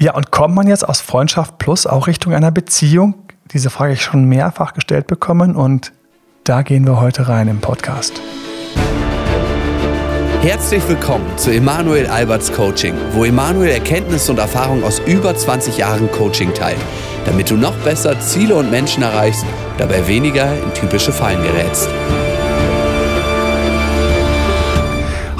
Ja, und kommt man jetzt aus Freundschaft plus auch Richtung einer Beziehung? Diese Frage ich schon mehrfach gestellt bekommen und da gehen wir heute rein im Podcast. Herzlich willkommen zu Emanuel Alberts Coaching, wo Emanuel Erkenntnisse und Erfahrung aus über 20 Jahren Coaching teilt, damit du noch besser Ziele und Menschen erreichst, dabei weniger in typische Fallen gerätst.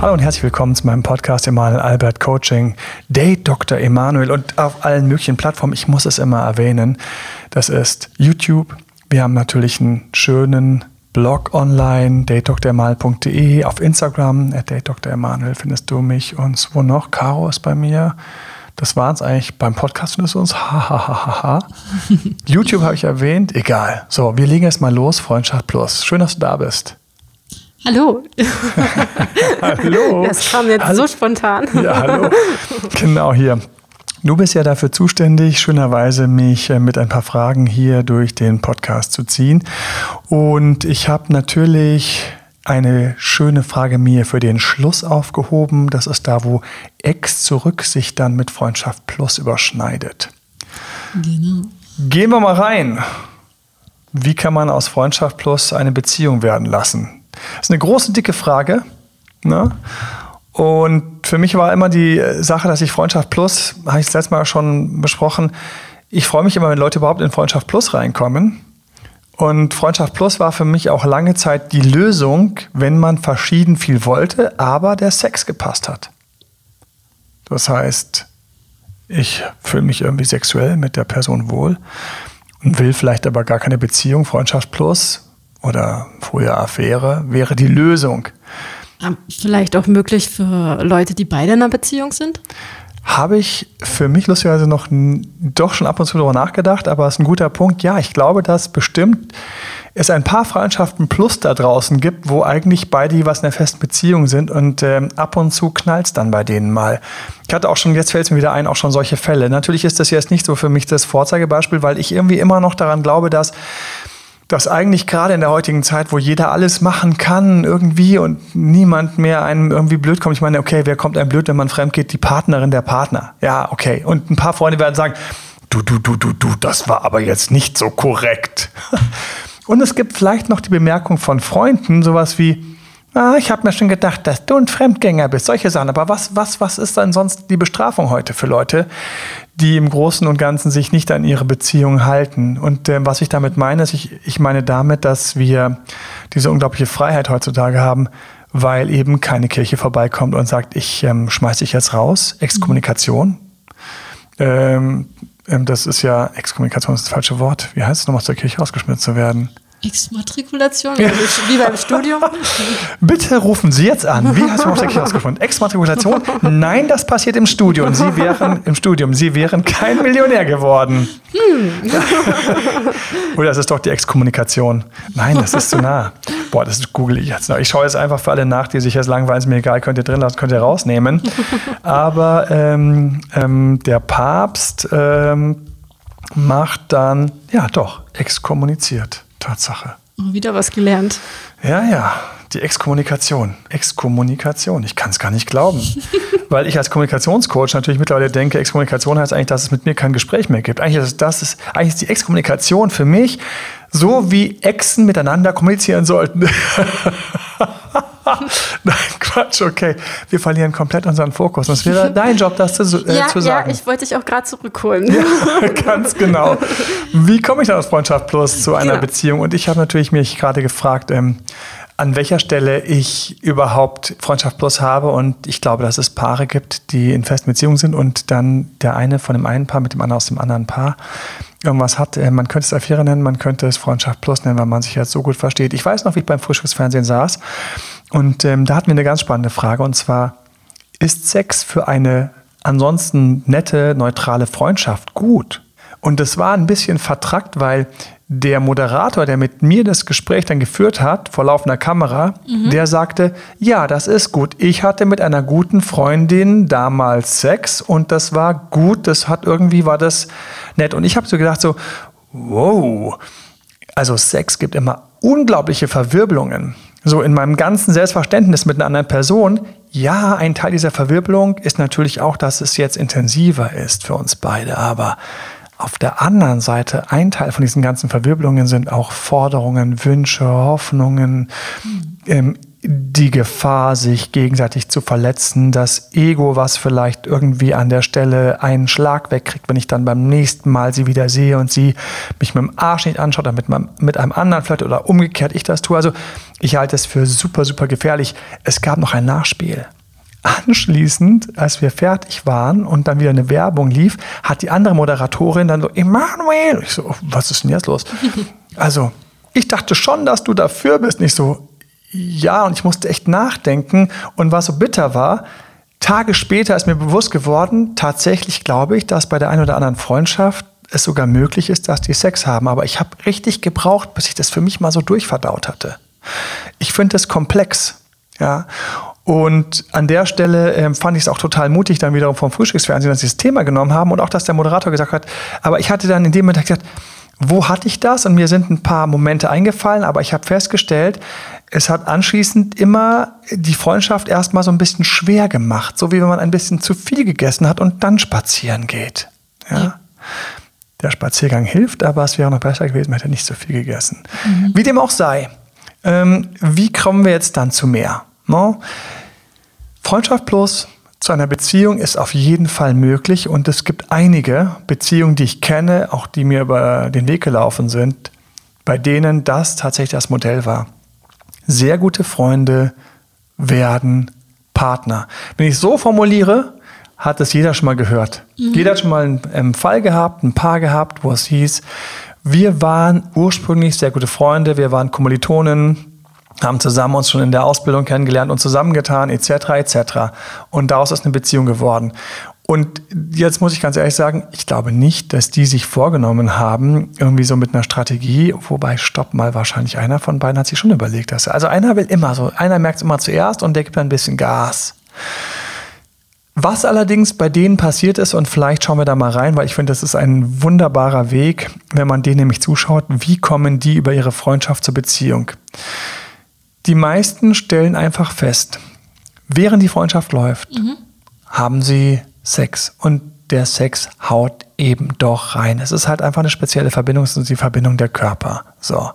Hallo und herzlich willkommen zu meinem Podcast Emanuel Albert Coaching. Date Dr. Emanuel und auf allen möglichen Plattformen. Ich muss es immer erwähnen. Das ist YouTube. Wir haben natürlich einen schönen Blog online, datedremanuel.de. Auf Instagram, at datedremanuel findest du mich. Und wo noch? Caro ist bei mir. Das war es eigentlich. Beim Podcast findest du uns. Hahaha. YouTube habe ich erwähnt. Egal. So, wir legen jetzt mal los. Freundschaft Plus. Schön, dass du da bist. Hallo. hallo. Das kam jetzt hallo. so spontan. ja, hallo. Genau hier. Du bist ja dafür zuständig, schönerweise mich äh, mit ein paar Fragen hier durch den Podcast zu ziehen. Und ich habe natürlich eine schöne Frage mir für den Schluss aufgehoben. Das ist da, wo Ex zurück sich dann mit Freundschaft Plus überschneidet. Genau. Gehen wir mal rein. Wie kann man aus Freundschaft Plus eine Beziehung werden lassen? Das ist eine große, dicke Frage. Ne? Und für mich war immer die Sache, dass ich Freundschaft Plus, habe ich das letzte Mal schon besprochen, ich freue mich immer, wenn Leute überhaupt in Freundschaft Plus reinkommen. Und Freundschaft Plus war für mich auch lange Zeit die Lösung, wenn man verschieden viel wollte, aber der Sex gepasst hat. Das heißt, ich fühle mich irgendwie sexuell mit der Person wohl und will vielleicht aber gar keine Beziehung. Freundschaft Plus oder früher Affäre wäre die Lösung. Vielleicht auch möglich für Leute, die beide in einer Beziehung sind? Habe ich für mich lustigerweise noch doch schon ab und zu darüber nachgedacht, aber es ist ein guter Punkt. Ja, ich glaube, dass bestimmt es ein paar Freundschaften plus da draußen gibt, wo eigentlich beide jeweils in einer festen Beziehung sind und äh, ab und zu knallt es dann bei denen mal. Ich hatte auch schon, jetzt fällt es mir wieder ein, auch schon solche Fälle. Natürlich ist das jetzt nicht so für mich das Vorzeigebeispiel, weil ich irgendwie immer noch daran glaube, dass dass eigentlich gerade in der heutigen Zeit, wo jeder alles machen kann irgendwie und niemand mehr einem irgendwie blöd kommt. Ich meine, okay, wer kommt einem blöd, wenn man fremd geht? Die Partnerin, der Partner. Ja, okay. Und ein paar Freunde werden sagen, du, du, du, du, du, das war aber jetzt nicht so korrekt. Und es gibt vielleicht noch die Bemerkung von Freunden, sowas wie, ah, ich habe mir schon gedacht, dass du ein Fremdgänger bist, solche Sachen. Aber was, was, was ist dann sonst die Bestrafung heute für Leute, die im Großen und Ganzen sich nicht an ihre Beziehung halten. Und äh, was ich damit meine, ist, ich, ich meine damit, dass wir diese unglaubliche Freiheit heutzutage haben, weil eben keine Kirche vorbeikommt und sagt, ich ähm, schmeiß dich jetzt raus. Exkommunikation. Ähm, ähm, das ist ja, Exkommunikation ist das falsche Wort. Wie heißt es nochmal, aus der Kirche rausgeschmissen zu werden? Exmatrikulation, ja. wie beim Studium. Bitte rufen Sie jetzt an. Wie hast du Kirche herausgefunden? Exmatrikulation? Nein, das passiert im Studium. Sie wären im Studium. Sie wären kein Millionär geworden. Hm. Oder das ist doch die Exkommunikation. Nein, das ist zu nah. Boah, das google ich jetzt noch. Ich schaue jetzt einfach für alle nach, die sich jetzt langweilen. Ist mir egal, könnt ihr drin lassen, könnt ihr rausnehmen. Aber ähm, ähm, der Papst ähm, macht dann, ja doch, exkommuniziert. Tatsache. Wieder was gelernt. Ja, ja. Die Exkommunikation. Exkommunikation. Ich kann es gar nicht glauben. Weil ich als Kommunikationscoach natürlich mittlerweile denke, Exkommunikation heißt eigentlich, dass es mit mir kein Gespräch mehr gibt. Eigentlich ist, das ist, eigentlich ist die Exkommunikation für mich so, wie Exen miteinander kommunizieren sollten. Nein, Quatsch, okay. Wir verlieren komplett unseren Fokus. Das wäre dein Job, das zu, äh, ja, zu sagen. Ja, ich wollte dich auch gerade zurückholen. Ja, ganz genau. Wie komme ich dann aus Freundschaft Plus zu einer genau. Beziehung? Und ich habe natürlich mich gerade gefragt, ähm, an welcher Stelle ich überhaupt Freundschaft Plus habe. Und ich glaube, dass es Paare gibt, die in festen Beziehungen sind und dann der eine von dem einen Paar mit dem anderen aus dem anderen Paar irgendwas hat. Äh, man könnte es Affäre nennen, man könnte es Freundschaft Plus nennen, weil man sich jetzt so gut versteht. Ich weiß noch, wie ich beim Frühstücksfernsehen saß und ähm, da hatten wir eine ganz spannende Frage und zwar, ist Sex für eine ansonsten nette, neutrale Freundschaft gut? Und das war ein bisschen vertrackt, weil der Moderator, der mit mir das Gespräch dann geführt hat, vor laufender Kamera, mhm. der sagte, ja, das ist gut. Ich hatte mit einer guten Freundin damals Sex und das war gut, das hat irgendwie, war das nett. Und ich habe so gedacht, so, wow, also Sex gibt immer unglaubliche Verwirbelungen. So in meinem ganzen Selbstverständnis mit einer anderen Person, ja, ein Teil dieser Verwirbelung ist natürlich auch, dass es jetzt intensiver ist für uns beide, aber auf der anderen Seite, ein Teil von diesen ganzen Verwirbelungen sind auch Forderungen, Wünsche, Hoffnungen, ähm, die Gefahr, sich gegenseitig zu verletzen, das Ego, was vielleicht irgendwie an der Stelle einen Schlag wegkriegt, wenn ich dann beim nächsten Mal sie wieder sehe und sie mich mit dem Arsch nicht anschaut, oder mit, mit einem anderen vielleicht oder umgekehrt ich das tue. Also ich halte es für super, super gefährlich. Es gab noch ein Nachspiel. Anschließend, als wir fertig waren und dann wieder eine Werbung lief, hat die andere Moderatorin dann so, Emanuel, ich so, was ist denn jetzt los? Also, ich dachte schon, dass du dafür bist. Nicht so, ja, und ich musste echt nachdenken. Und was so bitter war, Tage später ist mir bewusst geworden, tatsächlich glaube ich, dass bei der einen oder anderen Freundschaft es sogar möglich ist, dass die Sex haben. Aber ich habe richtig gebraucht, bis ich das für mich mal so durchverdaut hatte. Ich finde es komplex. Ja. Und an der Stelle ähm, fand ich es auch total mutig, dann wiederum vom Frühstücksfernsehen, dass sie das Thema genommen haben und auch, dass der Moderator gesagt hat, aber ich hatte dann in dem Moment gesagt, wo hatte ich das? Und mir sind ein paar Momente eingefallen, aber ich habe festgestellt, es hat anschließend immer die Freundschaft erstmal so ein bisschen schwer gemacht, so wie wenn man ein bisschen zu viel gegessen hat und dann spazieren geht. Ja. ja. Der Spaziergang hilft, aber es wäre noch besser gewesen, man hätte nicht so viel gegessen. Mhm. Wie dem auch sei. Ähm, wie kommen wir jetzt dann zu mehr? No? Freundschaft plus zu einer Beziehung ist auf jeden Fall möglich und es gibt einige Beziehungen, die ich kenne, auch die mir über den Weg gelaufen sind, bei denen das tatsächlich das Modell war sehr gute Freunde werden Partner. Wenn ich so formuliere, hat es jeder schon mal gehört. Mhm. Jeder hat schon mal einen, einen Fall gehabt, ein Paar gehabt, wo es hieß, wir waren ursprünglich sehr gute Freunde, wir waren Kommilitonen, haben zusammen uns schon in der Ausbildung kennengelernt und zusammengetan, etc., etc. Und daraus ist eine Beziehung geworden. Und jetzt muss ich ganz ehrlich sagen, ich glaube nicht, dass die sich vorgenommen haben, irgendwie so mit einer Strategie, wobei, stopp mal, wahrscheinlich einer von beiden hat sich schon überlegt, dass er, also einer will immer so, einer merkt es immer zuerst und der gibt dann ein bisschen Gas. Was allerdings bei denen passiert ist, und vielleicht schauen wir da mal rein, weil ich finde, das ist ein wunderbarer Weg, wenn man denen nämlich zuschaut, wie kommen die über ihre Freundschaft zur Beziehung. Die meisten stellen einfach fest, während die Freundschaft läuft, mhm. haben sie Sex. Und der Sex haut eben doch rein. Es ist halt einfach eine spezielle Verbindung, es ist die Verbindung der Körper. So.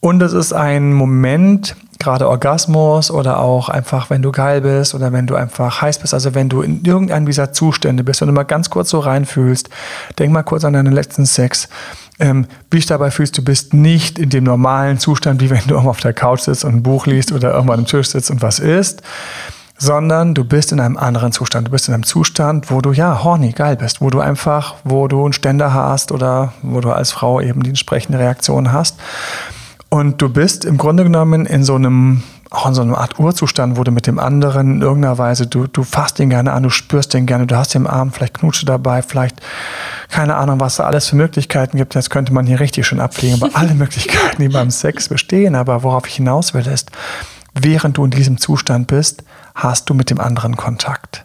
Und es ist ein Moment, gerade Orgasmus oder auch einfach, wenn du geil bist oder wenn du einfach heiß bist, also wenn du in irgendeinem dieser Zustände bist und mal ganz kurz so reinfühlst, denk mal kurz an deinen letzten Sex. Ähm, wie dich dabei fühlst, du bist nicht in dem normalen Zustand, wie wenn du auf der Couch sitzt und ein Buch liest oder irgendwann am Tisch sitzt und was isst, sondern du bist in einem anderen Zustand. Du bist in einem Zustand, wo du ja horny geil bist, wo du einfach, wo du einen Ständer hast oder wo du als Frau eben die entsprechende Reaktion hast. Und du bist im Grunde genommen in so einem, auch in so einer Art Urzustand, wo du mit dem anderen in irgendeiner Weise, du, du fasst ihn gerne an, du spürst ihn gerne, du hast den Arm, vielleicht knutsche dabei, vielleicht, keine Ahnung, was da alles für Möglichkeiten gibt. Jetzt könnte man hier richtig schön abfliegen, aber alle Möglichkeiten, die beim Sex bestehen. Aber worauf ich hinaus will, ist, während du in diesem Zustand bist, hast du mit dem anderen Kontakt.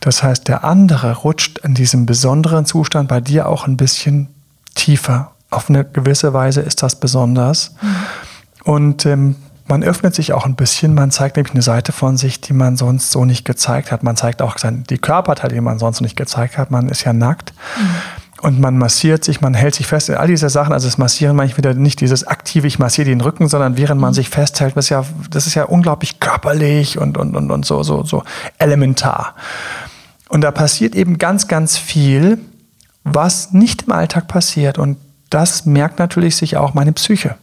Das heißt, der andere rutscht in diesem besonderen Zustand bei dir auch ein bisschen tiefer. Auf eine gewisse Weise ist das besonders. Mhm. Und ähm, man öffnet sich auch ein bisschen, man zeigt nämlich eine Seite von sich, die man sonst so nicht gezeigt hat. Man zeigt auch die Körperteile, die man sonst nicht gezeigt hat. Man ist ja nackt. Mhm und man massiert sich, man hält sich fest. All diese Sachen, also das Massieren meine ich wieder nicht dieses aktive, ich massiere den Rücken, sondern während man mhm. sich festhält, das ist ja, das ist ja unglaublich körperlich und, und, und, und so, so, so elementar. Und da passiert eben ganz, ganz viel, was nicht im Alltag passiert. Und das merkt natürlich sich auch meine Psyche.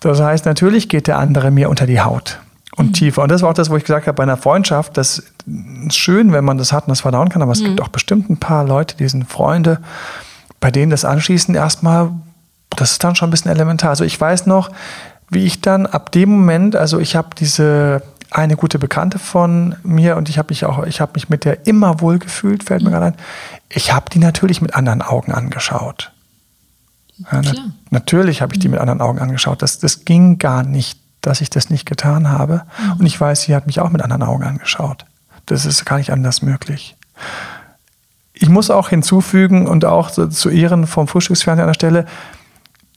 Das heißt, natürlich geht der andere mir unter die Haut und mhm. tiefer. Und das war auch das, wo ich gesagt habe, bei einer Freundschaft, das ist schön, wenn man das hat und das verdauen kann, aber es mhm. gibt auch bestimmt ein paar Leute, die sind Freunde, bei denen das anschließend erstmal, das ist dann schon ein bisschen elementar. Also ich weiß noch, wie ich dann ab dem Moment, also ich habe diese eine gute Bekannte von mir und ich habe mich auch, ich habe mich mit der immer wohl gefühlt, fällt mir mhm. gerade ein. Ich habe die natürlich mit anderen Augen angeschaut. Ja, na, natürlich habe ich die mhm. mit anderen Augen angeschaut. Das, das ging gar nicht dass ich das nicht getan habe. Mhm. Und ich weiß, sie hat mich auch mit anderen Augen angeschaut. Das ist gar nicht anders möglich. Ich muss auch hinzufügen und auch zu Ehren vom Frühstücksfernsehen an der Stelle,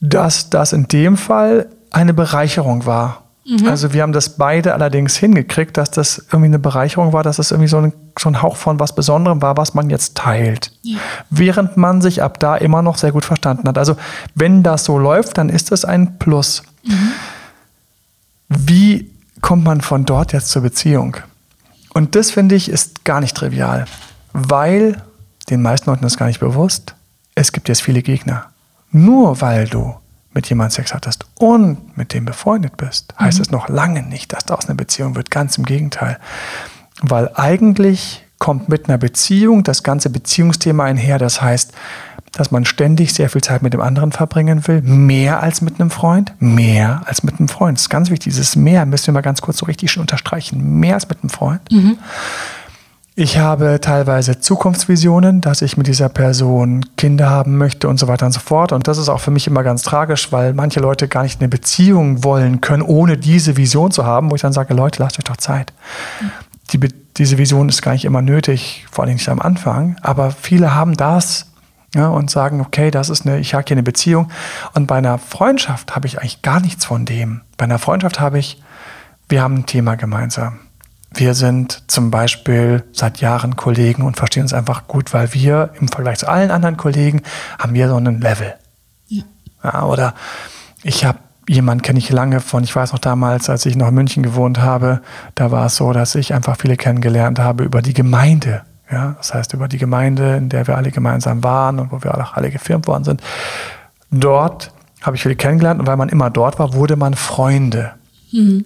dass das in dem Fall eine Bereicherung war. Mhm. Also wir haben das beide allerdings hingekriegt, dass das irgendwie eine Bereicherung war, dass das irgendwie so ein, so ein Hauch von was Besonderem war, was man jetzt teilt. Ja. Während man sich ab da immer noch sehr gut verstanden hat. Also wenn das so läuft, dann ist das ein Plus. Mhm. Wie kommt man von dort jetzt zur Beziehung? Und das finde ich ist gar nicht trivial, weil den meisten Leuten ist gar nicht bewusst, es gibt jetzt viele Gegner. Nur weil du mit jemandem Sex hattest und mit dem befreundet bist, heißt mhm. es noch lange nicht, dass daraus eine Beziehung wird. Ganz im Gegenteil. Weil eigentlich kommt mit einer Beziehung das ganze Beziehungsthema einher. Das heißt, dass man ständig sehr viel Zeit mit dem anderen verbringen will. Mehr als mit einem Freund. Mehr als mit einem Freund. Das ist ganz wichtig. Dieses Mehr müssen wir mal ganz kurz so richtig schon unterstreichen. Mehr als mit einem Freund. Mhm. Ich habe teilweise Zukunftsvisionen, dass ich mit dieser Person Kinder haben möchte und so weiter und so fort. Und das ist auch für mich immer ganz tragisch, weil manche Leute gar nicht eine Beziehung wollen können, ohne diese Vision zu haben, wo ich dann sage, Leute, lasst euch doch Zeit. Die, diese Vision ist gar nicht immer nötig, vor allem nicht am Anfang. Aber viele haben das ja, und sagen, okay, das ist eine, ich habe hier eine Beziehung. Und bei einer Freundschaft habe ich eigentlich gar nichts von dem. Bei einer Freundschaft habe ich, wir haben ein Thema gemeinsam wir sind zum Beispiel seit Jahren Kollegen und verstehen uns einfach gut, weil wir im Vergleich zu allen anderen Kollegen haben wir so einen Level. Ja. ja oder ich habe jemanden kenne ich lange von, ich weiß noch damals, als ich noch in München gewohnt habe, da war es so, dass ich einfach viele kennengelernt habe über die Gemeinde. Ja, das heißt über die Gemeinde, in der wir alle gemeinsam waren und wo wir auch alle gefirmt worden sind. Dort habe ich viele kennengelernt und weil man immer dort war, wurde man Freunde. Mhm.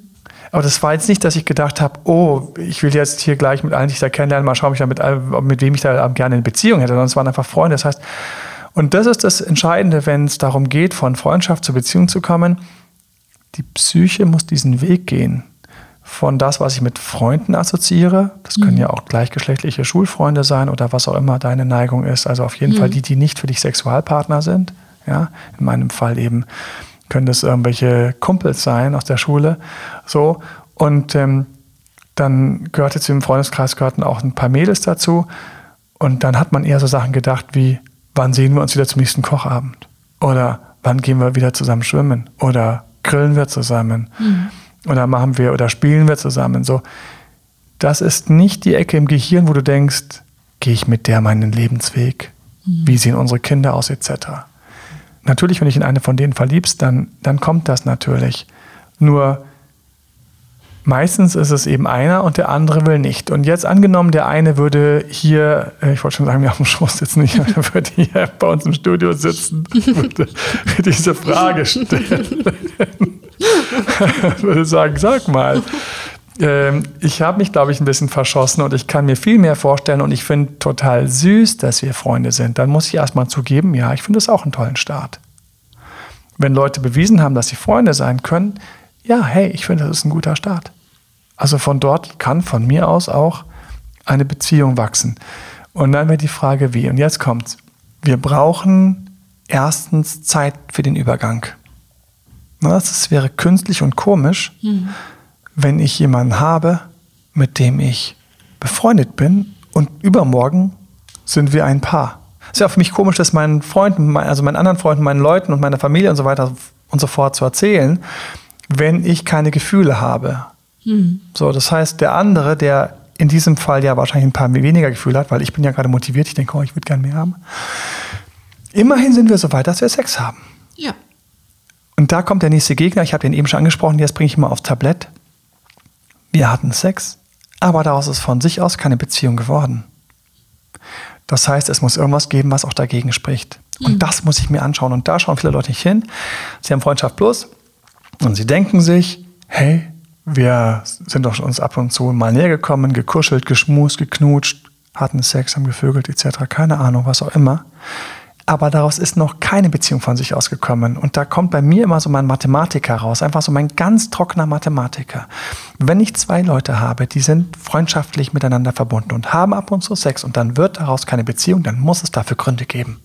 Aber das war jetzt nicht, dass ich gedacht habe, oh, ich will jetzt hier gleich mit allen, die ich da kennenlernen, mal schauen, mit, mit wem ich da gerne eine Beziehung hätte, sondern es waren einfach Freunde. Das heißt, und das ist das Entscheidende, wenn es darum geht, von Freundschaft zur Beziehung zu kommen. Die Psyche muss diesen Weg gehen. Von das, was ich mit Freunden assoziiere, das können mhm. ja auch gleichgeschlechtliche Schulfreunde sein oder was auch immer deine Neigung ist. Also auf jeden mhm. Fall die, die nicht für dich Sexualpartner sind. Ja, in meinem Fall eben können das irgendwelche Kumpels sein aus der Schule. So. Und ähm, dann gehörte zu dem Freundeskreis gehörten auch ein paar Mädels dazu. Und dann hat man eher so Sachen gedacht wie, wann sehen wir uns wieder zum nächsten Kochabend? Oder wann gehen wir wieder zusammen schwimmen? Oder grillen wir zusammen? Mhm. Oder machen wir oder spielen wir zusammen? So. Das ist nicht die Ecke im Gehirn, wo du denkst, gehe ich mit der meinen Lebensweg? Mhm. Wie sehen unsere Kinder aus, etc natürlich, wenn du dich in eine von denen verliebst, dann, dann kommt das natürlich. Nur meistens ist es eben einer und der andere will nicht. Und jetzt angenommen, der eine würde hier, äh, ich wollte schon sagen, wir auf dem Schoß sitzen, nicht, der würde hier bei uns im Studio sitzen, würde diese Frage stellen. würde sagen, sag mal, ähm, ich habe mich, glaube ich, ein bisschen verschossen und ich kann mir viel mehr vorstellen und ich finde total süß, dass wir Freunde sind. Dann muss ich erstmal zugeben, ja, ich finde es auch einen tollen Start. Wenn Leute bewiesen haben, dass sie Freunde sein können, ja, hey, ich finde, das ist ein guter Start. Also von dort kann von mir aus auch eine Beziehung wachsen. Und dann wäre die Frage, wie? Und jetzt kommt's. Wir brauchen erstens Zeit für den Übergang. Das wäre künstlich und komisch, mhm wenn ich jemanden habe, mit dem ich befreundet bin und übermorgen sind wir ein Paar. Es ist ja für mich komisch, das meinen Freunden, also meinen anderen Freunden, meinen Leuten und meiner Familie und so weiter und so fort zu erzählen, wenn ich keine Gefühle habe. Mhm. So, das heißt, der andere, der in diesem Fall ja wahrscheinlich ein paar weniger Gefühle hat, weil ich bin ja gerade motiviert, ich denke, oh, ich würde gerne mehr haben. Immerhin sind wir so weit, dass wir Sex haben. Ja. Und da kommt der nächste Gegner, ich habe den eben schon angesprochen, jetzt bringe ich mal aufs Tablett. Wir hatten Sex, aber daraus ist von sich aus keine Beziehung geworden. Das heißt, es muss irgendwas geben, was auch dagegen spricht. Und mhm. das muss ich mir anschauen. Und da schauen viele Leute nicht hin. Sie haben Freundschaft Plus und sie denken sich, hey, wir sind doch uns ab und zu mal näher gekommen, gekuschelt, geschmust, geknutscht, hatten Sex, haben gevögelt etc. Keine Ahnung, was auch immer aber daraus ist noch keine Beziehung von sich ausgekommen. Und da kommt bei mir immer so mein Mathematiker raus, einfach so mein ganz trockener Mathematiker. Wenn ich zwei Leute habe, die sind freundschaftlich miteinander verbunden und haben ab und zu Sex und dann wird daraus keine Beziehung, dann muss es dafür Gründe geben.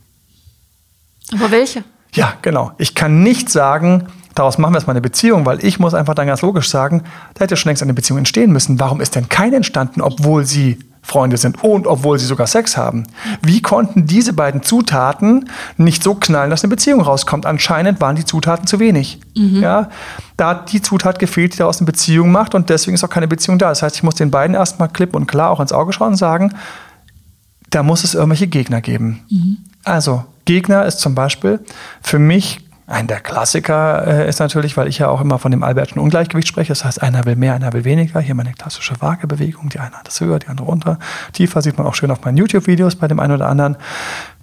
Aber welche? Ja, genau. Ich kann nicht sagen, daraus machen wir jetzt mal eine Beziehung, weil ich muss einfach dann ganz logisch sagen, da hätte schon längst eine Beziehung entstehen müssen. Warum ist denn keine entstanden, obwohl sie Freunde sind und obwohl sie sogar Sex haben. Wie konnten diese beiden Zutaten nicht so knallen, dass eine Beziehung rauskommt? Anscheinend waren die Zutaten zu wenig. Mhm. Ja, da hat die Zutat gefehlt, die daraus eine Beziehung macht und deswegen ist auch keine Beziehung da. Das heißt, ich muss den beiden erstmal klipp und klar auch ins Auge schauen und sagen, da muss es irgendwelche Gegner geben. Mhm. Also, Gegner ist zum Beispiel für mich ein der Klassiker äh, ist natürlich, weil ich ja auch immer von dem Albertschen Ungleichgewicht spreche. Das heißt, einer will mehr, einer will weniger. Hier meine klassische Waagebewegung. Die eine hat es höher, die andere runter. Tiefer sieht man auch schön auf meinen YouTube-Videos bei dem einen oder anderen.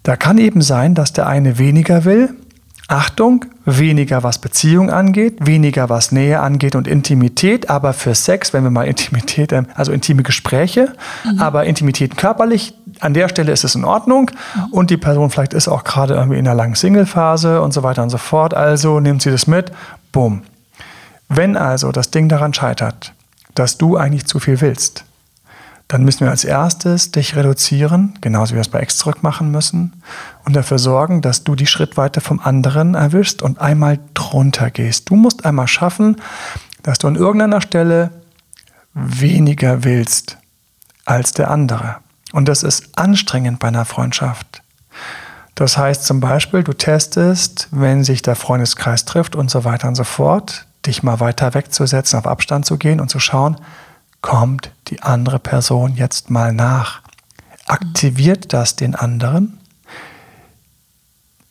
Da kann eben sein, dass der eine weniger will Achtung, weniger was Beziehung angeht, weniger was Nähe angeht und Intimität, aber für Sex, wenn wir mal Intimität, ähm, also intime Gespräche, mhm. aber Intimität körperlich, an der Stelle ist es in Ordnung mhm. und die Person vielleicht ist auch gerade irgendwie in einer langen Single-Phase und so weiter und so fort, also nimmt sie das mit, bumm. Wenn also das Ding daran scheitert, dass du eigentlich zu viel willst, dann müssen wir als erstes dich reduzieren, genauso wie wir es bei Ex zurück machen müssen, und dafür sorgen, dass du die Schrittweite vom anderen erwischst und einmal drunter gehst. Du musst einmal schaffen, dass du an irgendeiner Stelle weniger willst als der andere. Und das ist anstrengend bei einer Freundschaft. Das heißt zum Beispiel, du testest, wenn sich der Freundeskreis trifft und so weiter und so fort, dich mal weiter wegzusetzen, auf Abstand zu gehen und zu schauen, kommt die andere Person jetzt mal nach. Aktiviert das den anderen,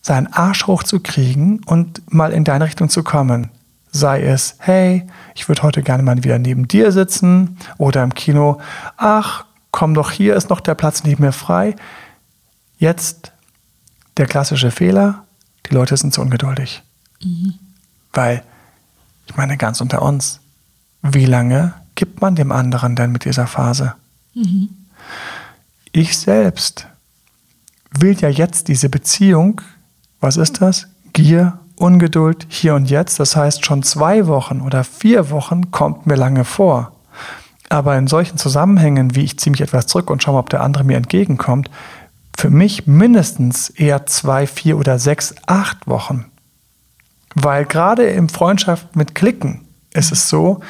seinen Arsch hochzukriegen und mal in deine Richtung zu kommen. Sei es, hey, ich würde heute gerne mal wieder neben dir sitzen oder im Kino, ach, komm doch, hier ist noch der Platz neben mir frei. Jetzt der klassische Fehler, die Leute sind zu ungeduldig. Mhm. Weil, ich meine, ganz unter uns, wie lange gibt man dem anderen denn mit dieser Phase? Mhm. Ich selbst will ja jetzt diese Beziehung, was ist das? Gier, Ungeduld, hier und jetzt. Das heißt, schon zwei Wochen oder vier Wochen kommt mir lange vor. Aber in solchen Zusammenhängen, wie ich ziehe mich etwas zurück und schaue mal, ob der andere mir entgegenkommt, für mich mindestens eher zwei, vier oder sechs, acht Wochen. Weil gerade im Freundschaft mit Klicken ist es so,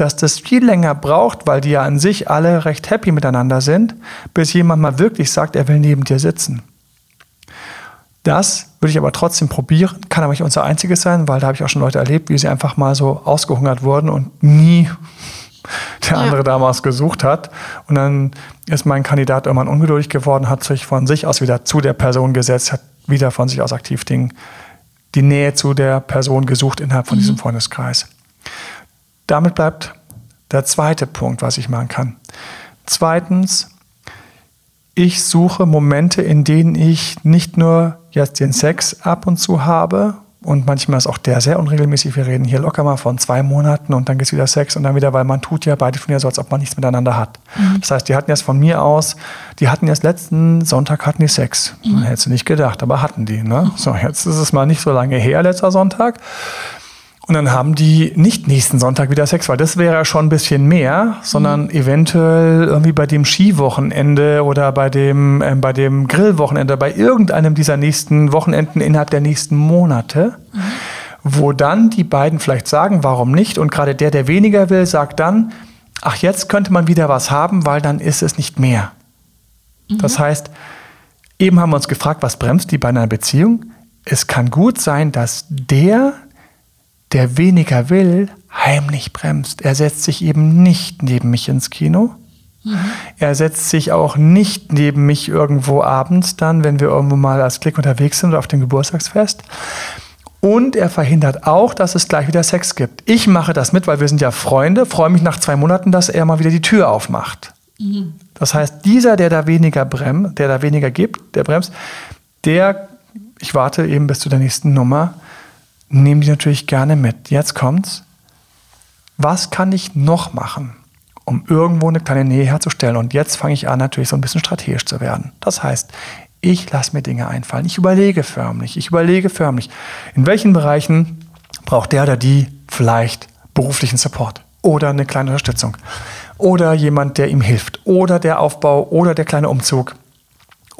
dass das viel länger braucht, weil die ja an sich alle recht happy miteinander sind, bis jemand mal wirklich sagt, er will neben dir sitzen. Das würde ich aber trotzdem probieren, kann aber nicht unser einziges sein, weil da habe ich auch schon Leute erlebt, wie sie einfach mal so ausgehungert wurden und nie der andere ja. damals gesucht hat. Und dann ist mein Kandidat irgendwann ungeduldig geworden, hat sich von sich aus wieder zu der Person gesetzt, hat wieder von sich aus aktiv Ding, die Nähe zu der Person gesucht innerhalb von mhm. diesem Freundeskreis. Damit bleibt der zweite Punkt, was ich machen kann. Zweitens, ich suche Momente, in denen ich nicht nur jetzt den Sex ab und zu habe und manchmal ist auch der sehr unregelmäßig. Wir reden hier locker mal von zwei Monaten und dann geht es wieder Sex und dann wieder, weil man tut ja beide tun ja so, als ob man nichts miteinander hat. Mhm. Das heißt, die hatten jetzt von mir aus, die hatten jetzt letzten Sonntag hatten die Sex. Mhm. Hättest du nicht gedacht, aber hatten die. Ne? So, jetzt ist es mal nicht so lange her, letzter Sonntag. Und dann haben die nicht nächsten Sonntag wieder Sex, weil das wäre ja schon ein bisschen mehr, sondern mhm. eventuell irgendwie bei dem Skiwochenende oder bei dem, äh, bei dem Grillwochenende, bei irgendeinem dieser nächsten Wochenenden innerhalb der nächsten Monate, mhm. wo dann die beiden vielleicht sagen, warum nicht? Und gerade der, der weniger will, sagt dann, ach, jetzt könnte man wieder was haben, weil dann ist es nicht mehr. Mhm. Das heißt, eben haben wir uns gefragt, was bremst die bei einer Beziehung? Es kann gut sein, dass der, der weniger will, heimlich bremst. Er setzt sich eben nicht neben mich ins Kino. Mhm. Er setzt sich auch nicht neben mich irgendwo abends dann, wenn wir irgendwo mal als Klick unterwegs sind oder auf dem Geburtstagsfest. Und er verhindert auch, dass es gleich wieder Sex gibt. Ich mache das mit, weil wir sind ja Freunde, freue mich nach zwei Monaten, dass er mal wieder die Tür aufmacht. Mhm. Das heißt, dieser, der da weniger bremst, der da weniger gibt, der bremst, der, ich warte eben bis zu der nächsten Nummer, nehme die natürlich gerne mit. Jetzt kommt's. Was kann ich noch machen, um irgendwo eine kleine Nähe herzustellen? Und jetzt fange ich an, natürlich so ein bisschen strategisch zu werden. Das heißt, ich lasse mir Dinge einfallen. Ich überlege förmlich. Ich überlege förmlich, in welchen Bereichen braucht der oder die vielleicht beruflichen Support oder eine kleine Unterstützung oder jemand, der ihm hilft oder der Aufbau oder der kleine Umzug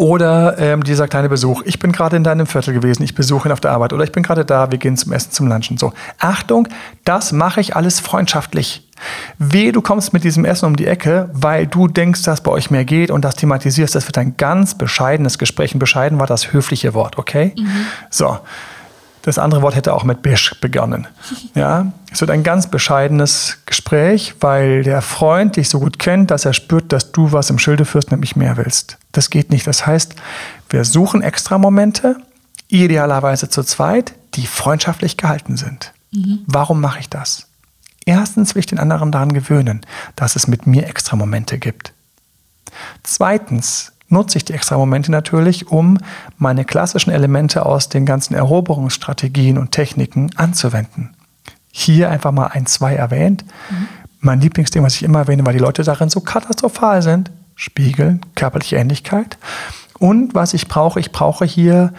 Oder ähm, dieser kleine Besuch. Ich bin gerade in deinem Viertel gewesen, ich besuche ihn auf der Arbeit. Oder ich bin gerade da, wir gehen zum Essen, zum Lunchen. So, Achtung, das mache ich alles freundschaftlich. Weh, du kommst mit diesem Essen um die Ecke, weil du denkst, dass bei euch mehr geht und das thematisierst. Das wird ein ganz bescheidenes Gespräch. Und bescheiden war das höfliche Wort, okay? Mhm. So. Das andere Wort hätte auch mit Bisch begonnen. Ja, es wird ein ganz bescheidenes Gespräch, weil der Freund dich so gut kennt, dass er spürt, dass du was im Schilde führst, nämlich mehr willst. Das geht nicht. Das heißt, wir suchen extra Momente, idealerweise zu zweit, die freundschaftlich gehalten sind. Mhm. Warum mache ich das? Erstens will ich den anderen daran gewöhnen, dass es mit mir extra Momente gibt. Zweitens nutze ich die extra Momente natürlich, um meine klassischen Elemente aus den ganzen Eroberungsstrategien und Techniken anzuwenden. Hier einfach mal ein, zwei erwähnt. Mhm. Mein Lieblingsding, was ich immer erwähne, weil die Leute darin so katastrophal sind, Spiegeln, körperliche Ähnlichkeit. Und was ich brauche, ich brauche hier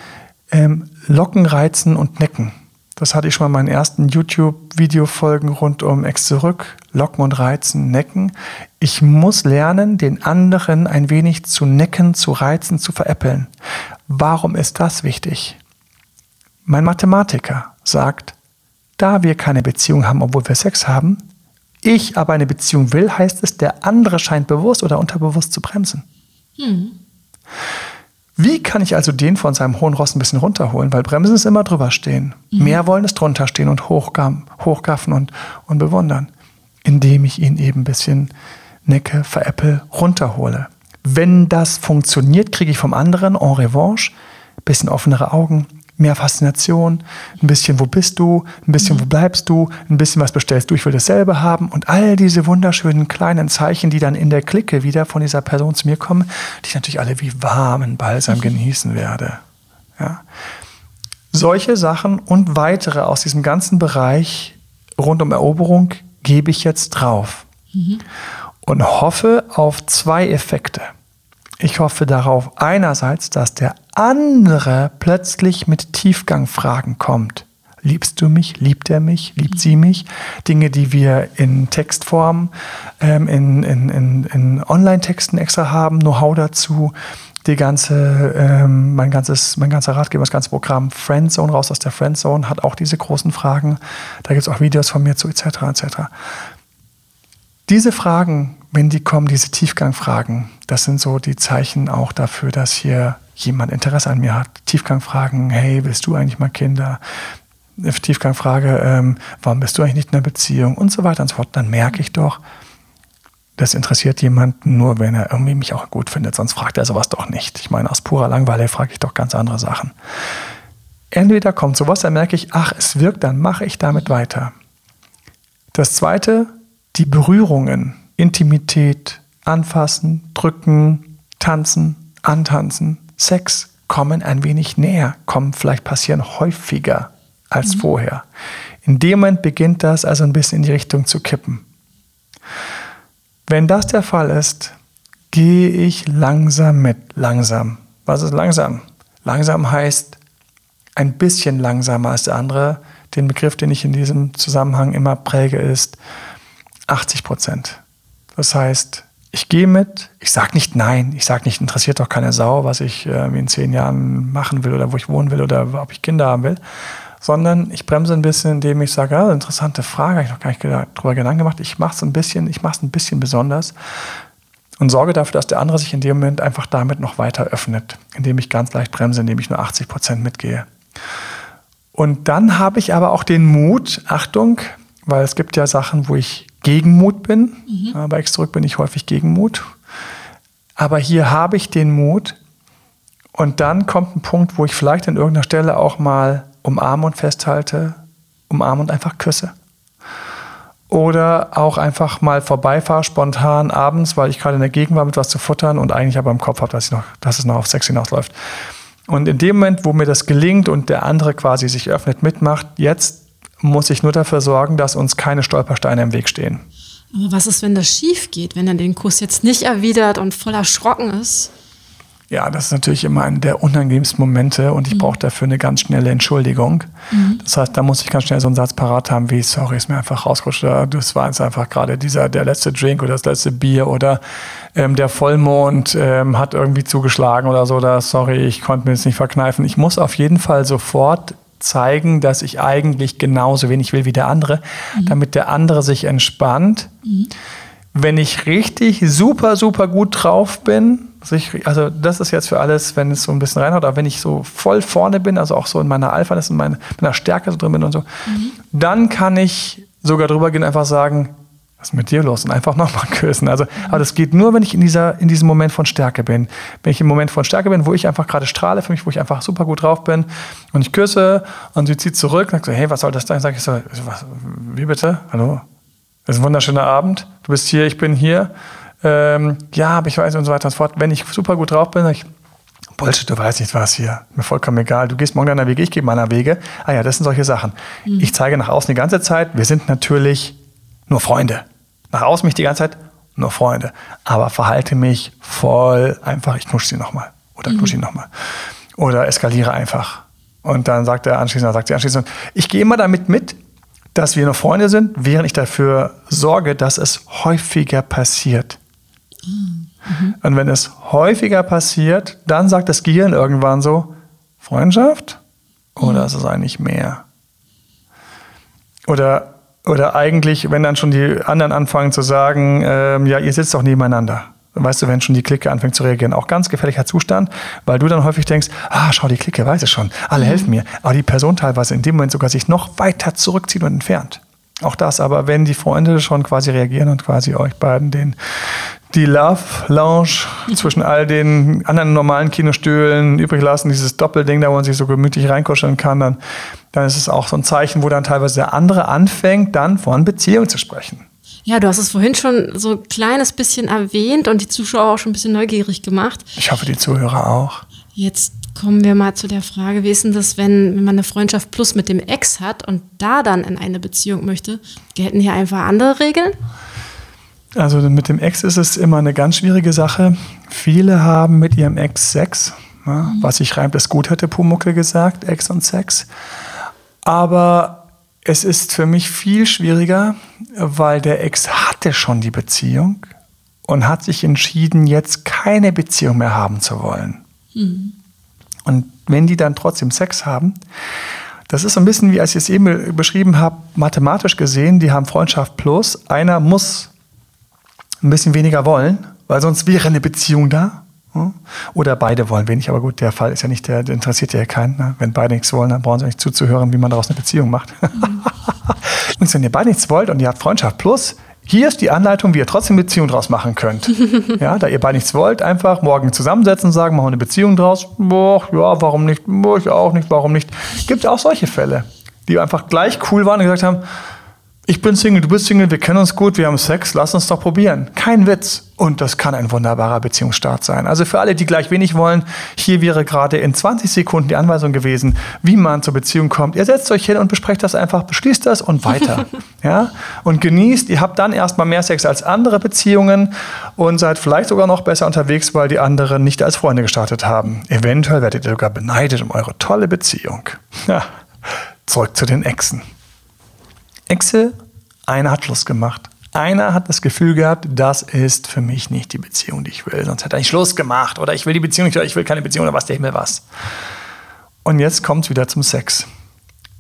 ähm, Locken, Reizen und Necken. Das hatte ich schon mal in meinen ersten YouTube-Videofolgen rund um Ex zurück. Locken und Reizen, Necken. Ich muss lernen, den anderen ein wenig zu necken, zu reizen, zu veräppeln. Warum ist das wichtig? Mein Mathematiker sagt, da wir keine Beziehung haben, obwohl wir Sex haben, ich aber eine Beziehung will, heißt es, der andere scheint bewusst oder unterbewusst zu bremsen. Hm. Wie kann ich also den von seinem hohen Ross ein bisschen runterholen? Weil Bremsen ist immer drüber stehen. Mhm. Mehr wollen es drunter stehen und hochgaffen und, und bewundern. Indem ich ihn eben ein bisschen necke, veräpple, runterhole. Wenn das funktioniert, kriege ich vom anderen en revanche ein bisschen offenere Augen, mehr Faszination, ein bisschen, wo bist du, ein bisschen, wo bleibst du, ein bisschen, was bestellst du, ich will dasselbe haben und all diese wunderschönen kleinen Zeichen, die dann in der Clique wieder von dieser Person zu mir kommen, die ich natürlich alle wie warmen Balsam mhm. genießen werde. Ja. Solche Sachen und weitere aus diesem ganzen Bereich rund um Eroberung gebe ich jetzt drauf mhm. und hoffe auf zwei Effekte. Ich hoffe darauf einerseits, dass der andere plötzlich mit Tiefgangfragen kommt. Liebst du mich? Liebt er mich? Liebt sie mich? Dinge, die wir in Textform, ähm, in, in, in, in Online-Texten extra haben, Know-how dazu, die ganze, ähm, mein ganzes, mein ganzer Ratgeber, das ganze Programm Friendzone, raus aus der Friendzone, hat auch diese großen Fragen. Da gibt es auch Videos von mir zu, etc., etc. Diese Fragen wenn die kommen, diese Tiefgangfragen, das sind so die Zeichen auch dafür, dass hier jemand Interesse an mir hat. Tiefgangfragen, hey, willst du eigentlich mal Kinder? Tiefgangfrage, ähm, warum bist du eigentlich nicht in einer Beziehung? Und so weiter und so fort. Dann merke ich doch, das interessiert jemanden nur, wenn er irgendwie mich auch gut findet, sonst fragt er sowas doch nicht. Ich meine, aus purer Langweile frage ich doch ganz andere Sachen. Entweder kommt sowas, dann merke ich, ach, es wirkt, dann mache ich damit weiter. Das zweite, die Berührungen. Intimität, Anfassen, Drücken, Tanzen, Antanzen, Sex kommen ein wenig näher, kommen vielleicht passieren häufiger als mhm. vorher. In dem Moment beginnt das also ein bisschen in die Richtung zu kippen. Wenn das der Fall ist, gehe ich langsam mit. Langsam. Was ist langsam? Langsam heißt ein bisschen langsamer als der andere. Den Begriff, den ich in diesem Zusammenhang immer präge, ist 80 Prozent. Das heißt, ich gehe mit, ich sage nicht nein, ich sage nicht, interessiert doch keine Sau, was ich äh, in zehn Jahren machen will oder wo ich wohnen will oder ob ich Kinder haben will, sondern ich bremse ein bisschen, indem ich sage, ja, interessante Frage, habe ich noch gar nicht darüber Gedanken gemacht, ich mache es ein bisschen, ich mache es ein bisschen besonders und sorge dafür, dass der andere sich in dem Moment einfach damit noch weiter öffnet, indem ich ganz leicht bremse, indem ich nur 80 Prozent mitgehe. Und dann habe ich aber auch den Mut, Achtung, weil es gibt ja Sachen, wo ich Gegenmut bin. Mhm. Bei X zurück bin ich häufig Gegenmut. Aber hier habe ich den Mut. Und dann kommt ein Punkt, wo ich vielleicht an irgendeiner Stelle auch mal umarme und festhalte, umarme und einfach küsse. Oder auch einfach mal vorbeifahre, spontan abends, weil ich gerade in der Gegend war, mit was zu futtern und eigentlich aber im Kopf habe, dass, dass es noch auf Sex hinausläuft. Und in dem Moment, wo mir das gelingt und der andere quasi sich öffnet, mitmacht, jetzt muss ich nur dafür sorgen, dass uns keine Stolpersteine im Weg stehen. Aber was ist, wenn das schief geht, wenn er den Kuss jetzt nicht erwidert und voll erschrocken ist? Ja, das ist natürlich immer einer der unangenehmsten Momente und ich mhm. brauche dafür eine ganz schnelle Entschuldigung. Mhm. Das heißt, da muss ich ganz schnell so einen Satz parat haben wie, sorry, ist mir einfach rausgerutscht oder das war jetzt einfach gerade dieser, der letzte Drink oder das letzte Bier oder ähm, der Vollmond ähm, hat irgendwie zugeschlagen oder so oder sorry, ich konnte mir das nicht verkneifen. Ich muss auf jeden Fall sofort zeigen, dass ich eigentlich genauso wenig will wie der andere, mhm. damit der andere sich entspannt. Mhm. Wenn ich richtig super, super gut drauf bin, also das ist jetzt für alles, wenn es so ein bisschen reinhaut, aber wenn ich so voll vorne bin, also auch so in meiner Alpha, in meiner, meiner Stärke so drin bin und so, mhm. dann kann ich sogar drüber gehen, einfach sagen, was ist mit dir los? Und einfach nochmal küssen. Also, aber das geht nur, wenn ich in, dieser, in diesem Moment von Stärke bin. Wenn ich im Moment von Stärke bin, wo ich einfach gerade strahle für mich, wo ich einfach super gut drauf bin und ich küsse und sie zieht zurück und sagt so, hey, was soll das sein? Sag ich so, was, wie bitte? Hallo? Es ist ein wunderschöner Abend. Du bist hier, ich bin hier ähm, ja, aber ich weiß und so weiter und so fort. Wenn ich super gut drauf bin, sage ich, Bullshit, du weißt nicht was hier. Mir vollkommen egal. Du gehst morgen deiner Wege, ich gehe meiner Wege. Ah ja, das sind solche Sachen. Mhm. Ich zeige nach außen die ganze Zeit, wir sind natürlich nur Freunde. Nach außen mich die ganze Zeit nur Freunde. Aber verhalte mich voll einfach, ich knusch sie nochmal. Oder mhm. knusch ihn nochmal. Oder eskaliere einfach. Und dann sagt er anschließend, dann sagt sie anschließend, ich gehe immer damit mit, dass wir nur Freunde sind, während ich dafür sorge, dass es häufiger passiert. Mhm. Und wenn es häufiger passiert, dann sagt das Gehirn irgendwann so, Freundschaft? Oder mhm. ist es eigentlich mehr? Oder, oder eigentlich, wenn dann schon die anderen anfangen zu sagen, ähm, ja, ihr sitzt doch nebeneinander. Weißt du, wenn schon die Clique anfängt zu reagieren, auch ganz gefährlicher Zustand, weil du dann häufig denkst, ah, schau, die Clique weiß es schon, alle mhm. helfen mir. Aber die Person teilweise in dem Moment sogar sich noch weiter zurückzieht und entfernt. Auch das, aber wenn die Freunde schon quasi reagieren und quasi euch beiden den, die Love Lounge zwischen all den anderen normalen Kinostühlen übrig lassen, dieses Doppelding, da wo man sich so gemütlich reinkuscheln kann, dann, dann ist es auch so ein Zeichen, wo dann teilweise der andere anfängt, dann von Beziehung zu sprechen. Ja, du hast es vorhin schon so ein kleines bisschen erwähnt und die Zuschauer auch schon ein bisschen neugierig gemacht. Ich hoffe, die Zuhörer auch. Jetzt kommen wir mal zu der Frage, wie ist denn das, wenn, wenn man eine Freundschaft plus mit dem Ex hat und da dann in eine Beziehung möchte? Gelten hier einfach andere Regeln? Also mit dem Ex ist es immer eine ganz schwierige Sache. Viele haben mit ihrem Ex Sex. Ja, mhm. Was sich reimt, ist gut, hätte Pumucke gesagt, Ex und Sex. Aber es ist für mich viel schwieriger, weil der Ex hatte schon die Beziehung und hat sich entschieden, jetzt keine Beziehung mehr haben zu wollen. Mhm. Und wenn die dann trotzdem Sex haben, das ist so ein bisschen wie als ich es eben beschrieben habe, mathematisch gesehen, die haben Freundschaft plus. Einer muss ein bisschen weniger wollen, weil sonst wäre eine Beziehung da. Oder beide wollen wenig, aber gut, der Fall ist ja nicht, der, der interessiert ja keinen. Ne? Wenn beide nichts wollen, dann brauchen sie nicht zuzuhören, wie man daraus eine Beziehung macht. Mhm. und wenn ihr beide nichts wollt und ihr habt Freundschaft plus, hier ist die Anleitung, wie ihr trotzdem Beziehung draus machen könnt. ja, da ihr beide nichts wollt, einfach morgen zusammensetzen und sagen, machen wir eine Beziehung draus. Boah, ja, warum nicht? Boah, ich auch nicht, warum nicht? Gibt auch solche Fälle, die einfach gleich cool waren und gesagt haben, ich bin Single, du bist Single, wir kennen uns gut, wir haben Sex, lass uns doch probieren. Kein Witz. Und das kann ein wunderbarer Beziehungsstart sein. Also für alle, die gleich wenig wollen, hier wäre gerade in 20 Sekunden die Anweisung gewesen, wie man zur Beziehung kommt. Ihr setzt euch hin und besprecht das einfach, beschließt das und weiter. ja? Und genießt, ihr habt dann erstmal mehr Sex als andere Beziehungen und seid vielleicht sogar noch besser unterwegs, weil die anderen nicht als Freunde gestartet haben. Eventuell werdet ihr sogar beneidet um eure tolle Beziehung. Ja. Zurück zu den Exen. Exe, einer hat Schluss gemacht. Einer hat das Gefühl gehabt, das ist für mich nicht die Beziehung, die ich will. Sonst hätte er Schluss gemacht. Oder ich will die Beziehung nicht, oder ich will keine Beziehung, oder was der Himmel was. Und jetzt kommt es wieder zum Sex.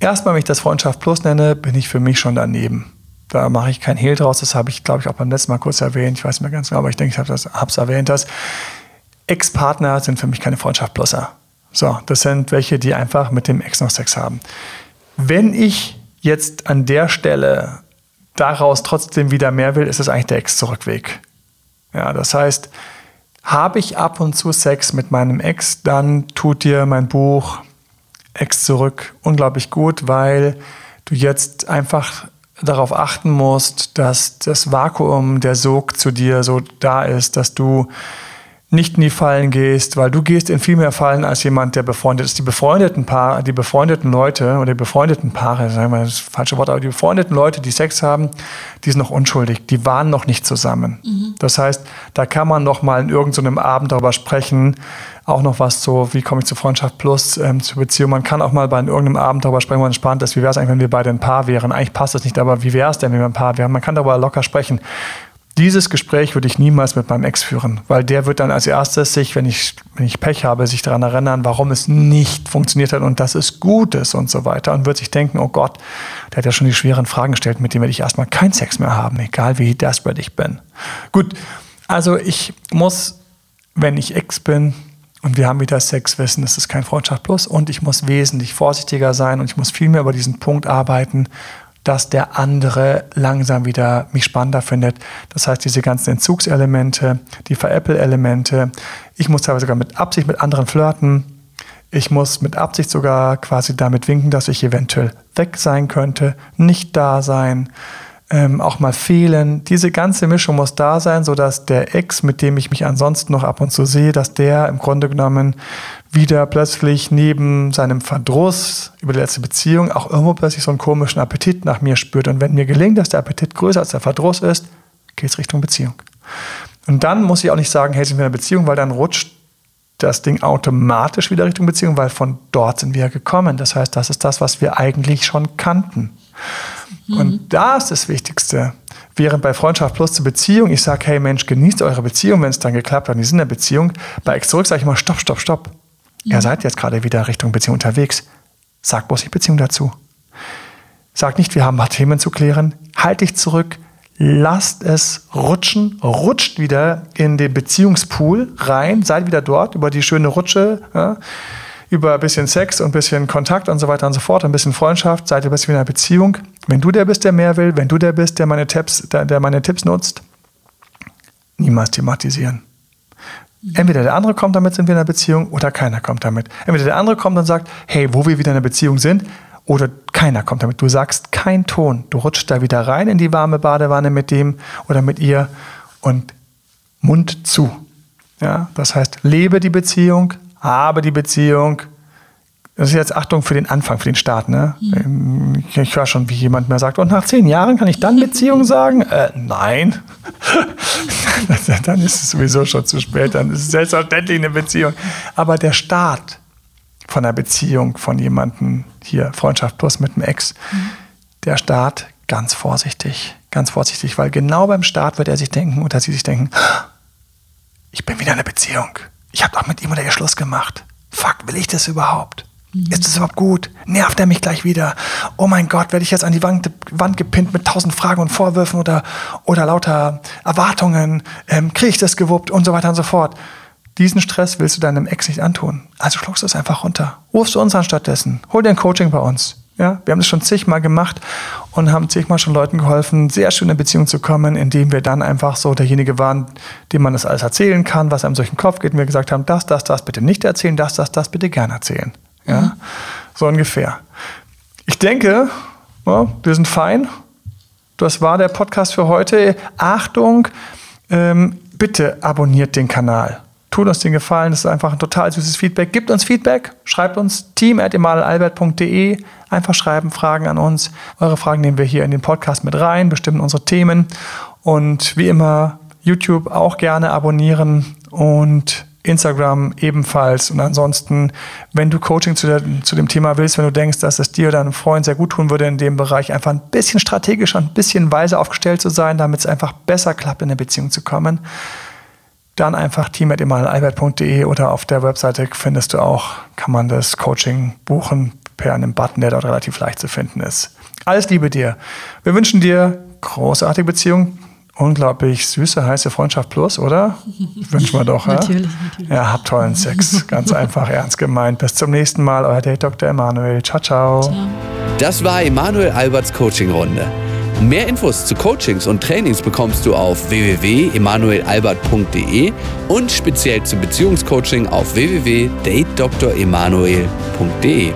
Erstmal, wenn ich das Freundschaft Plus nenne, bin ich für mich schon daneben. Da mache ich kein Hehl draus. Das habe ich, glaube ich, auch beim letzten Mal kurz erwähnt. Ich weiß nicht mehr ganz genau, aber ich denke, ich habe es erwähnt, dass Ex-Partner sind für mich keine Freundschaft Pluser. So, das sind welche, die einfach mit dem Ex noch Sex haben. Wenn ich jetzt an der Stelle daraus trotzdem wieder mehr will, ist es eigentlich der Ex-Zurückweg. Ja, das heißt, habe ich ab und zu Sex mit meinem Ex, dann tut dir mein Buch Ex zurück unglaublich gut, weil du jetzt einfach darauf achten musst, dass das Vakuum, der Sog zu dir so da ist, dass du nicht in die Fallen gehst, weil du gehst in viel mehr Fallen als jemand, der befreundet ist. Die befreundeten Paar, die befreundeten Leute oder die befreundeten Paare, sagen wir das falsche Wort, aber die befreundeten Leute, die Sex haben, die sind noch unschuldig, die waren noch nicht zusammen. Mhm. Das heißt, da kann man noch mal in irgendeinem Abend darüber sprechen, auch noch was so, wie komme ich zu Freundschaft plus, ähm, zur Beziehung. Man kann auch mal bei irgendeinem Abend darüber sprechen, wo man entspannt ist, wie wäre es eigentlich, wenn wir beide ein Paar wären. Eigentlich passt das nicht, aber wie wäre es denn, wenn wir ein Paar wären? Man kann darüber locker sprechen. Dieses Gespräch würde ich niemals mit meinem Ex führen, weil der wird dann als erstes sich, wenn ich, wenn ich Pech habe, sich daran erinnern, warum es nicht funktioniert hat und dass es gut ist und so weiter und wird sich denken, oh Gott, der hat ja schon die schweren Fragen gestellt, mit denen werde ich erstmal keinen Sex mehr haben, egal wie desperate ich bin. Gut, also ich muss, wenn ich Ex bin, und wir haben wieder Sex, wissen, es ist kein Freundschaft plus und ich muss wesentlich vorsichtiger sein und ich muss viel mehr über diesen Punkt arbeiten, dass der andere langsam wieder mich spannender findet. Das heißt, diese ganzen Entzugselemente, die Veräppel-Elemente. Ich muss teilweise sogar mit Absicht mit anderen flirten. Ich muss mit Absicht sogar quasi damit winken, dass ich eventuell weg sein könnte, nicht da sein ähm, auch mal fehlen. Diese ganze Mischung muss da sein, sodass der Ex, mit dem ich mich ansonsten noch ab und zu sehe, dass der im Grunde genommen wieder plötzlich neben seinem Verdruss über die letzte Beziehung auch irgendwo plötzlich so einen komischen Appetit nach mir spürt. Und wenn mir gelingt, dass der Appetit größer als der Verdruss ist, geht es Richtung Beziehung. Und dann muss ich auch nicht sagen, hey, sind wir in einer Beziehung, weil dann rutscht das Ding automatisch wieder Richtung Beziehung, weil von dort sind wir gekommen. Das heißt, das ist das, was wir eigentlich schon kannten. Mhm. Und da ist das Wichtigste. Während bei Freundschaft plus zur Beziehung, ich sage, hey Mensch, genießt eure Beziehung, wenn es dann geklappt hat, die sind in der Beziehung. Bei Ex zurück sage ich immer, stopp, stopp, stopp. Mhm. Ihr seid jetzt gerade wieder Richtung Beziehung unterwegs. Sagt bloß nicht Beziehung dazu. Sagt nicht, wir haben ein paar Themen zu klären. Halt dich zurück. Lasst es rutschen, rutscht wieder in den Beziehungspool rein, seid wieder dort über die schöne Rutsche. Ja über ein bisschen Sex und ein bisschen Kontakt und so weiter und so fort, ein bisschen Freundschaft, seid ihr bisschen in einer Beziehung. Wenn du der bist, der mehr will, wenn du der bist, der meine Tipps, der, der meine Tipps nutzt, niemals thematisieren. Entweder der andere kommt damit, sind wir in einer Beziehung, oder keiner kommt damit. Entweder der andere kommt und sagt, hey, wo wir wieder in einer Beziehung sind, oder keiner kommt damit. Du sagst kein Ton. Du rutschst da wieder rein in die warme Badewanne mit dem oder mit ihr und Mund zu. Ja, das heißt, lebe die Beziehung, habe die Beziehung. Das ist jetzt Achtung für den Anfang, für den Start. Ne? Mhm. Ich, ich höre schon, wie jemand mir sagt, und nach zehn Jahren kann ich dann Beziehung sagen? Äh, nein. dann ist es sowieso schon zu spät. Dann ist es selbstverständlich eine Beziehung. Aber der Start von einer Beziehung von jemandem, hier Freundschaft plus mit einem Ex, mhm. der Start ganz vorsichtig. Ganz vorsichtig, weil genau beim Start wird er sich denken oder sie sich denken, ich bin wieder in einer Beziehung ich habe doch mit ihm oder ihr Schluss gemacht. Fuck, will ich das überhaupt? Mhm. Ist das überhaupt gut? Nervt er mich gleich wieder? Oh mein Gott, werde ich jetzt an die Wand, Wand gepinnt mit tausend Fragen und Vorwürfen oder, oder lauter Erwartungen? Ähm, Kriege ich das gewuppt und so weiter und so fort? Diesen Stress willst du deinem Ex nicht antun. Also schluckst du es einfach runter. Rufst du uns an stattdessen. Hol dir ein Coaching bei uns. Ja, wir haben das schon zigmal gemacht und haben zigmal schon Leuten geholfen, sehr schön in Beziehung zu kommen, indem wir dann einfach so derjenige waren, dem man das alles erzählen kann, was einem durch den Kopf geht. Und wir gesagt haben, das, das, das bitte nicht erzählen, das, das, das bitte gerne erzählen. Ja, mhm. so ungefähr. Ich denke, wir sind fein. Das war der Podcast für heute. Achtung, ähm, bitte abonniert den Kanal tut uns den Gefallen. Das ist einfach ein total süßes Feedback. Gibt uns Feedback, schreibt uns team.emalalbert.de. Einfach schreiben, Fragen an uns. Eure Fragen nehmen wir hier in den Podcast mit rein, bestimmen unsere Themen. Und wie immer, YouTube auch gerne abonnieren und Instagram ebenfalls. Und ansonsten, wenn du Coaching zu, der, zu, dem Thema willst, wenn du denkst, dass es dir oder deinem Freund sehr gut tun würde, in dem Bereich einfach ein bisschen strategischer, ein bisschen weiser aufgestellt zu sein, damit es einfach besser klappt, in eine Beziehung zu kommen, dann einfach team.emalalbert.de oder auf der Webseite findest du auch, kann man das Coaching buchen per einem Button, der dort relativ leicht zu finden ist. Alles Liebe dir. Wir wünschen dir großartige Beziehungen, unglaublich süße, heiße Freundschaft plus, oder? Wünschen wir doch, ja? natürlich, natürlich. Ja, habt tollen Sex. Ganz einfach, ernst gemeint. Bis zum nächsten Mal, euer Date Dr. Emanuel. Ciao, ciao. ciao. Das war Emanuel Alberts Coaching-Runde. Mehr Infos zu Coachings und Trainings bekommst du auf www.emanuelalbert.de und speziell zum Beziehungscoaching auf www.datedremanuel.de.